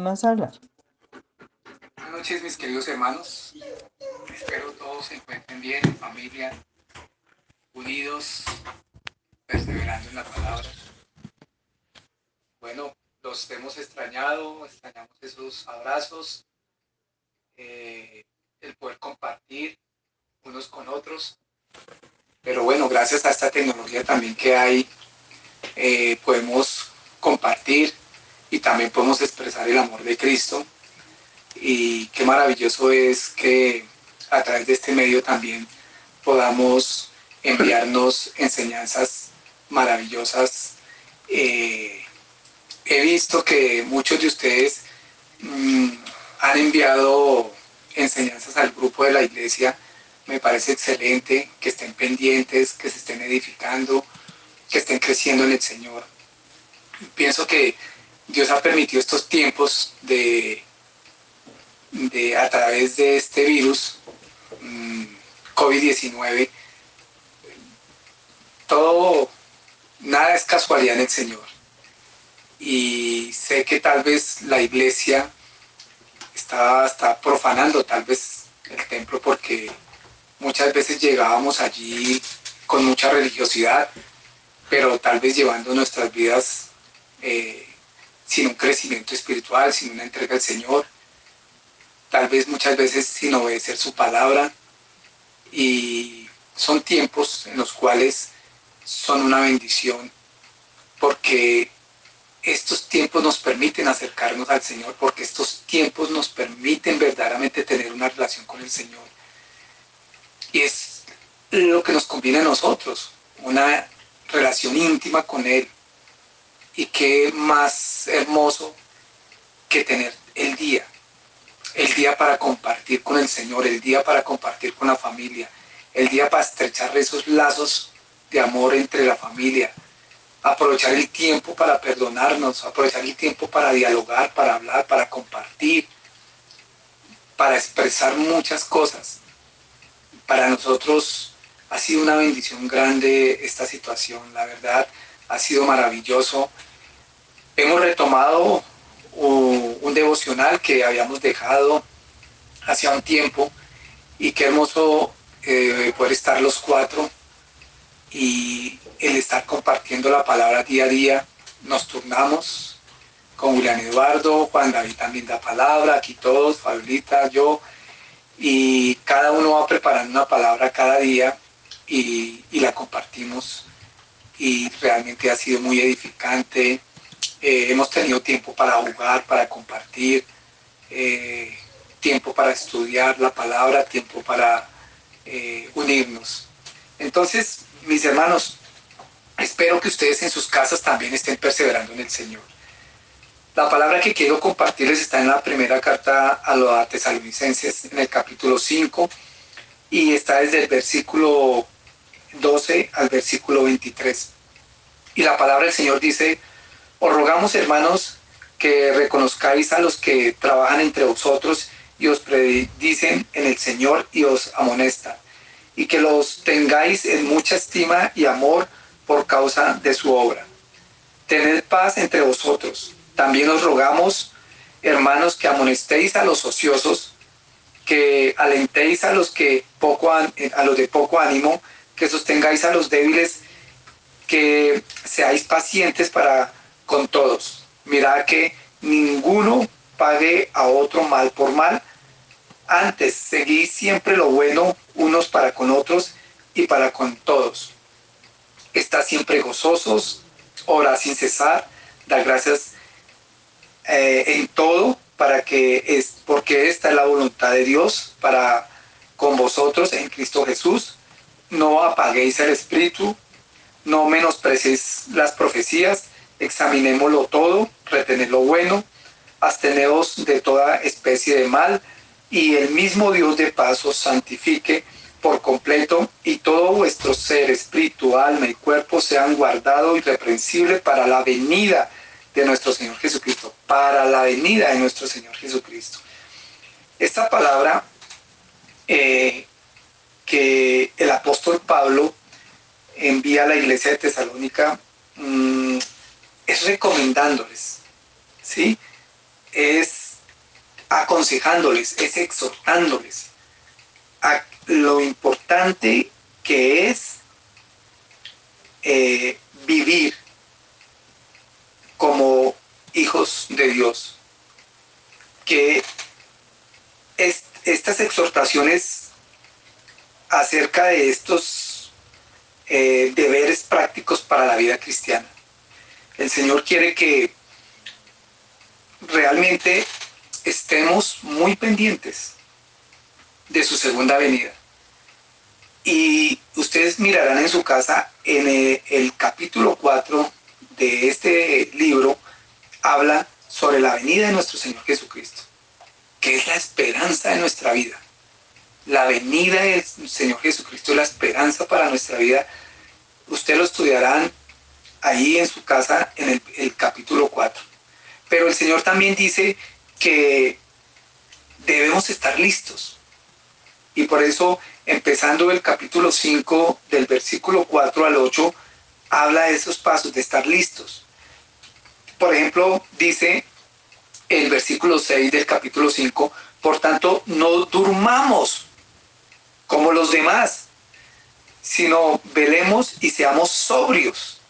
más hablar. Buenas noches, mis queridos hermanos. Espero todos se encuentren bien, en familia, unidos, perseverando en la palabra. Bueno, los hemos extrañado, extrañamos esos abrazos, eh, el poder compartir unos con otros. Pero bueno, gracias a esta tecnología también que hay, eh, podemos compartir y también podemos expresar el amor de Cristo. Y qué maravilloso es que a través de este medio también podamos enviarnos enseñanzas maravillosas. Eh, he visto que muchos de ustedes mm, han enviado enseñanzas al grupo de la iglesia. Me parece excelente que estén pendientes, que se estén edificando, que estén creciendo en el Señor. Pienso que Dios ha permitido estos tiempos de, a través de este virus mm, COVID-19, todo, nada es casualidad en el Señor. Y sé que tal vez la iglesia está, está profanando tal vez el templo porque muchas veces llegábamos allí con mucha religiosidad, pero tal vez llevando nuestras vidas eh, sin un crecimiento espiritual, sin una entrega al Señor, tal vez muchas veces sin obedecer su palabra. Y son tiempos en los cuales son una bendición porque estos tiempos nos permiten acercarnos al Señor, porque estos tiempos nos permiten verdaderamente tener una relación con el Señor. Y es lo que nos conviene a nosotros, una relación íntima con Él, y qué más hermoso que tener el día, el día para compartir con el Señor, el día para compartir con la familia, el día para estrechar esos lazos de amor entre la familia, aprovechar el tiempo para perdonarnos, aprovechar el tiempo para dialogar, para hablar, para compartir, para expresar muchas cosas. Para nosotros ha sido una bendición grande esta situación, la verdad ha sido maravilloso. Hemos retomado un, devocional que habíamos dejado hacía un tiempo y qué hermoso eh, poder estar los cuatro y el estar compartiendo la palabra día a día. Nos turnamos con Julián Eduardo, Juan David también da palabra, aquí todos, Fabrita, yo, y cada uno va preparando una palabra cada día y, y la compartimos y realmente ha sido muy edificante. Eh, hemos tenido tiempo para jugar, para compartir, eh, tiempo para estudiar la palabra, tiempo para eh, unirnos. Entonces, mis hermanos, espero que ustedes en sus casas también estén perseverando en el Señor. La palabra que quiero compartirles está en la primera carta a los tesalonicenses, en el capítulo 5, y está desde el versículo 12 al versículo 23. Y la palabra del Señor dice, os rogamos hermanos que reconozcáis a los que trabajan entre vosotros y os predicen en el Señor y os amonestan, y que los tengáis en mucha estima y amor por causa de su obra. Tened paz entre vosotros. También os rogamos, hermanos, que amonestéis a los ociosos, que alentéis a los que poco a los de poco ánimo, que sostengáis a los débiles, que seáis pacientes para con todos. Mirad que ninguno pague a otro mal por mal. Antes, seguid siempre lo bueno unos para con otros y para con todos. Estad siempre gozosos, orad sin cesar, dar gracias eh, en todo, para que es, porque esta es la voluntad de Dios para con vosotros en Cristo Jesús no apaguéis el espíritu, no menosprecéis las profecías, examinémoslo todo, retened lo bueno, absteneos de toda especie de mal, y el mismo Dios de paz os santifique por completo, y todo vuestro ser, espíritu, alma y cuerpo sean guardados irreprensibles para la venida de nuestro Señor Jesucristo, para la venida de nuestro Señor Jesucristo. Esta palabra eh, que el apóstol Pablo envía a la iglesia de Tesalónica mm, es recomendándoles, ¿sí? es aconsejándoles, es exhortándoles a lo importante que es eh, vivir como hijos de Dios. Que estas exhortaciones acerca de estos eh, deberes prácticos para la vida cristiana. El Señor quiere que realmente estemos muy pendientes de su segunda venida. Y ustedes mirarán en su casa, en el, capítulo 4 de este libro, habla sobre la venida de nuestro Señor Jesucristo, que es la esperanza de nuestra vida. La venida del Señor Jesucristo es la esperanza para nuestra vida. Ustedes lo estudiarán ahí en su casa en el, capítulo 4. Pero el Señor también dice que debemos estar listos. Y por eso, empezando el capítulo 5, del versículo 4 al 8, habla de esos pasos, de estar listos. Por ejemplo, dice el versículo 6 del capítulo 5, por tanto, no durmamos como los demás, sino velemos y seamos sobrios.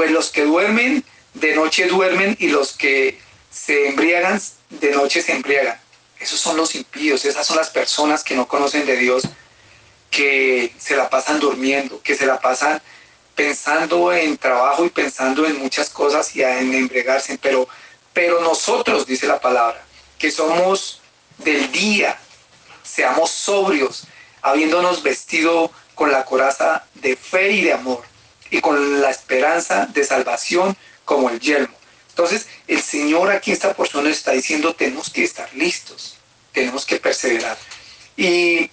Pues los que duermen, de noche duermen, y los que se embriagan, de noche se embriagan. Esos son los impíos, esas son las personas que no conocen de Dios, que se la pasan durmiendo, que se la pasan pensando en trabajo y pensando en muchas cosas y en embriagarse. Pero, pero nosotros, dice la palabra, que somos del día, seamos sobrios, habiéndonos vestido con la coraza de fe y de amor y con la esperanza de salvación como el yelmo entonces, el Señor aquí esta porción está diciendo, tenemos que estar listos, tenemos que perseverar. Y,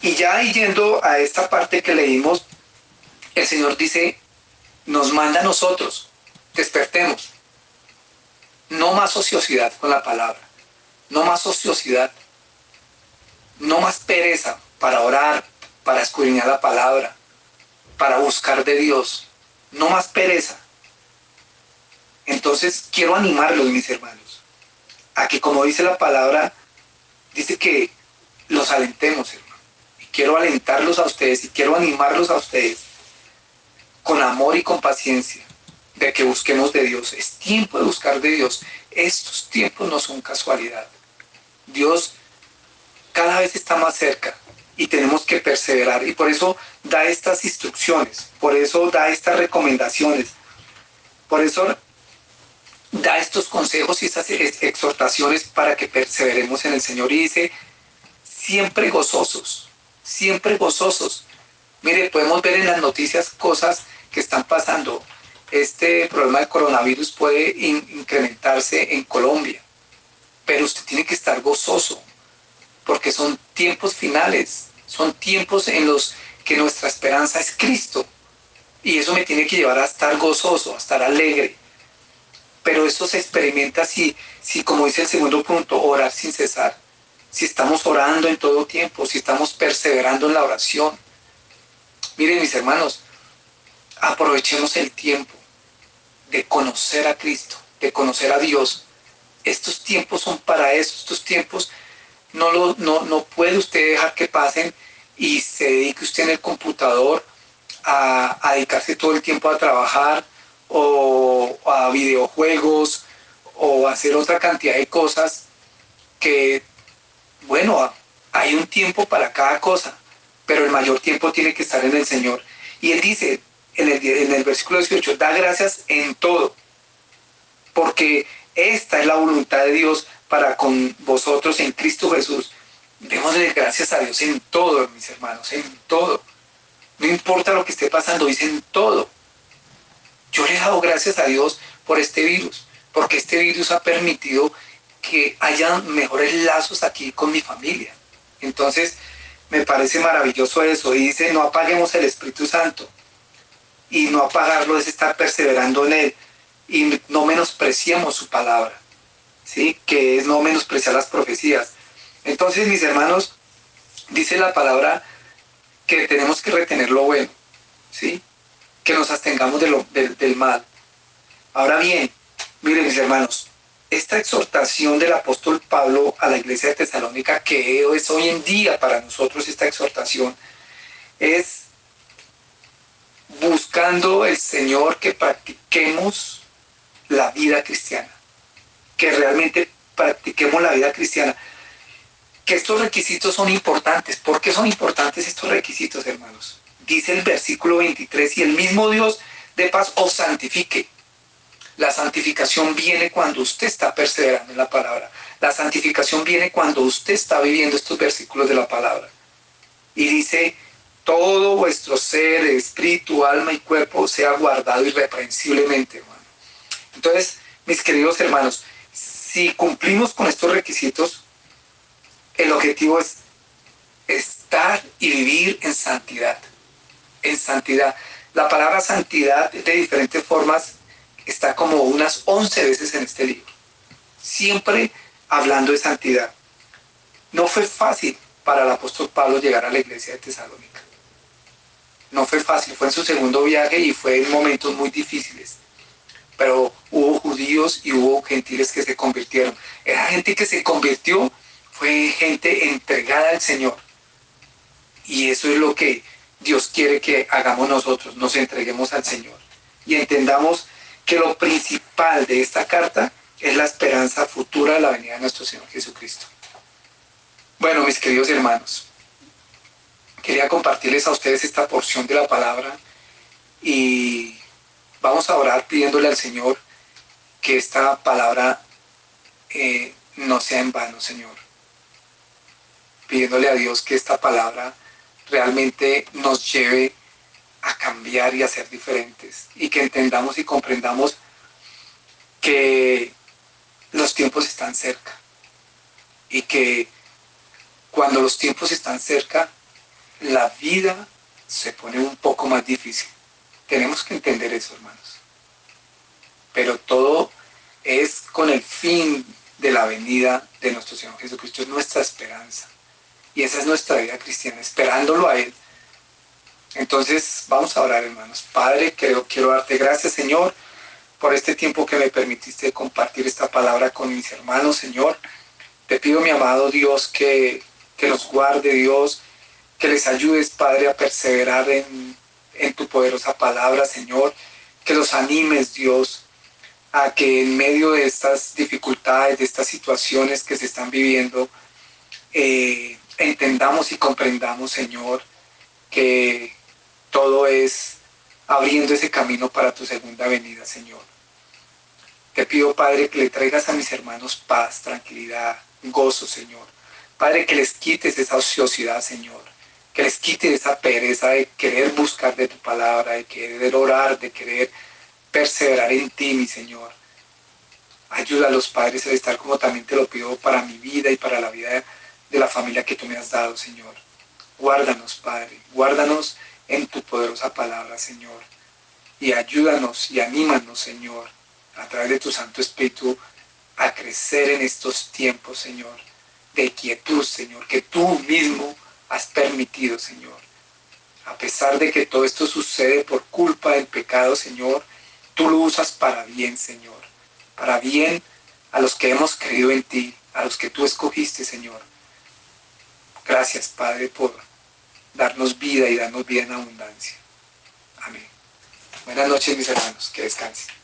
y ya yendo a esta parte que leímos, el Señor dice, nos manda a nosotros, despertemos. No más ociosidad con la palabra, no más ociosidad, no más pereza para orar, para escudriñar la palabra, para buscar de Dios, no más pereza entonces quiero animarlos, mis hermanos, a que como dice la palabra, dice que los alentemos, hermano. Y quiero alentarlos a ustedes y quiero animarlos a ustedes con amor y con paciencia de que busquemos de Dios. Es tiempo de buscar de Dios. Estos tiempos no son casualidad. Dios cada vez está más cerca y tenemos que perseverar. Y por eso da estas instrucciones, por eso da estas recomendaciones. Por eso da estos consejos y estas exhortaciones para que perseveremos en el Señor. Y dice, siempre gozosos, siempre gozosos. Mire, podemos ver en las noticias cosas que están pasando. Este problema del coronavirus puede incrementarse en Colombia, pero usted tiene que estar gozoso, porque son tiempos finales, son tiempos en los que nuestra esperanza es Cristo. Y eso me tiene que llevar a estar gozoso, a estar alegre pero eso se experimenta si, si, como dice el segundo punto, orar sin cesar. Si estamos orando en todo tiempo, si estamos perseverando en la oración. Miren mis hermanos, aprovechemos el tiempo de conocer a Cristo, de conocer a Dios. Estos tiempos son para eso, estos tiempos no, lo, no, no puede usted dejar que pasen y se dedique usted en el computador a, dedicarse todo el tiempo a trabajar, o a videojuegos o hacer otra cantidad de cosas que, bueno, hay un tiempo para cada cosa, pero el mayor tiempo tiene que estar en el Señor. Y Él dice en el, en el versículo 18, da gracias en todo, porque esta es la voluntad de Dios para con vosotros en Cristo Jesús. Démosle gracias a Dios en todo, mis hermanos, en todo. No importa lo que esté pasando, dice en todo. Yo le he dado gracias a Dios por este virus, porque este virus ha permitido que haya mejores lazos aquí con mi familia. Entonces, me parece maravilloso eso. Y dice, no apaguemos el Espíritu Santo. Y no apagarlo es estar perseverando en él. Y no menospreciemos su palabra. ¿Sí? Que es no menospreciar las profecías. Entonces, mis hermanos, dice la palabra que tenemos que retener lo bueno. ¿Sí? que nos abstengamos de lo, del mal. Ahora bien, miren mis hermanos, esta exhortación del apóstol Pablo a la iglesia de Tesalónica, que es hoy en día para nosotros esta exhortación, es buscando el Señor que practiquemos la vida cristiana, que realmente practiquemos la vida cristiana. Que estos requisitos son importantes. ¿Por qué son importantes estos requisitos, hermanos? Dice el versículo 23, y el mismo Dios de paz os santifique. La santificación viene cuando usted está perseverando en la palabra. La santificación viene cuando usted está viviendo estos versículos de la palabra. Y dice, todo vuestro ser, espíritu, alma y cuerpo sea guardado irreprensiblemente, hermano. Entonces, mis queridos hermanos, si cumplimos con estos requisitos, el objetivo es estar y vivir en santidad. En santidad. La palabra santidad de diferentes formas está como unas 11 veces en este libro. Siempre hablando de santidad. No fue fácil para el apóstol Pablo llegar a la iglesia de Tesalónica. No fue fácil, fue en su segundo viaje y fue en momentos muy difíciles. Pero hubo judíos y hubo gentiles que se convirtieron. Esa gente que se convirtió fue gente entregada al Señor. Y eso es lo que Dios quiere que hagamos nosotros, nos entreguemos al Señor. Y entendamos que lo principal de esta carta es la esperanza futura de la venida de nuestro Señor Jesucristo. Bueno, mis queridos hermanos, quería compartirles a ustedes esta porción de la palabra y vamos a orar pidiéndole al Señor que esta palabra eh, no sea en vano, Señor. Pidiéndole a Dios que esta palabra realmente nos lleve a cambiar y a ser diferentes y que entendamos y comprendamos que los tiempos están cerca y que cuando los tiempos están cerca la vida se pone un poco más difícil. Tenemos que entender eso, hermanos. Pero todo es con el fin de la venida de nuestro Señor Jesucristo, es nuestra esperanza. Y esa es nuestra vida cristiana, esperándolo a Él. Entonces vamos a orar, hermanos. Padre, creo, quiero darte gracias, Señor, por este tiempo que me permitiste compartir esta palabra con mis hermanos, Señor. Te pido, mi amado Dios, que, que los guarde, Dios, que les ayudes, Padre, a perseverar en, tu poderosa palabra, Señor, que los animes, Dios, a que en medio de estas dificultades, de estas situaciones que se están viviendo, eh, entendamos y comprendamos, Señor, que todo es abriendo ese camino para tu segunda venida, Señor. Te pido, Padre, que le traigas a mis hermanos paz, tranquilidad, gozo, Señor. Padre, que les quites esa ociosidad, Señor que les quite esa pereza de querer buscar de tu palabra, de querer orar, de querer perseverar en ti, mi Señor. Ayuda a los padres a estar como también te lo pido para mi vida y para la vida de la familia que tú me has dado, Señor. Guárdanos, Padre, guárdanos en tu poderosa palabra, Señor. Y ayúdanos y anímanos, Señor, a través de tu Santo Espíritu, a crecer en estos tiempos, Señor, de quietud, Señor, que tú mismo has permitido, Señor. A pesar de que todo esto sucede por culpa del pecado, Señor, tú lo usas para bien, Señor. Para bien a los que hemos creído en ti, a los que tú escogiste, Señor. Gracias, Padre, por darnos vida y darnos vida en abundancia. Amén. Buenas noches, mis hermanos. Que descansen.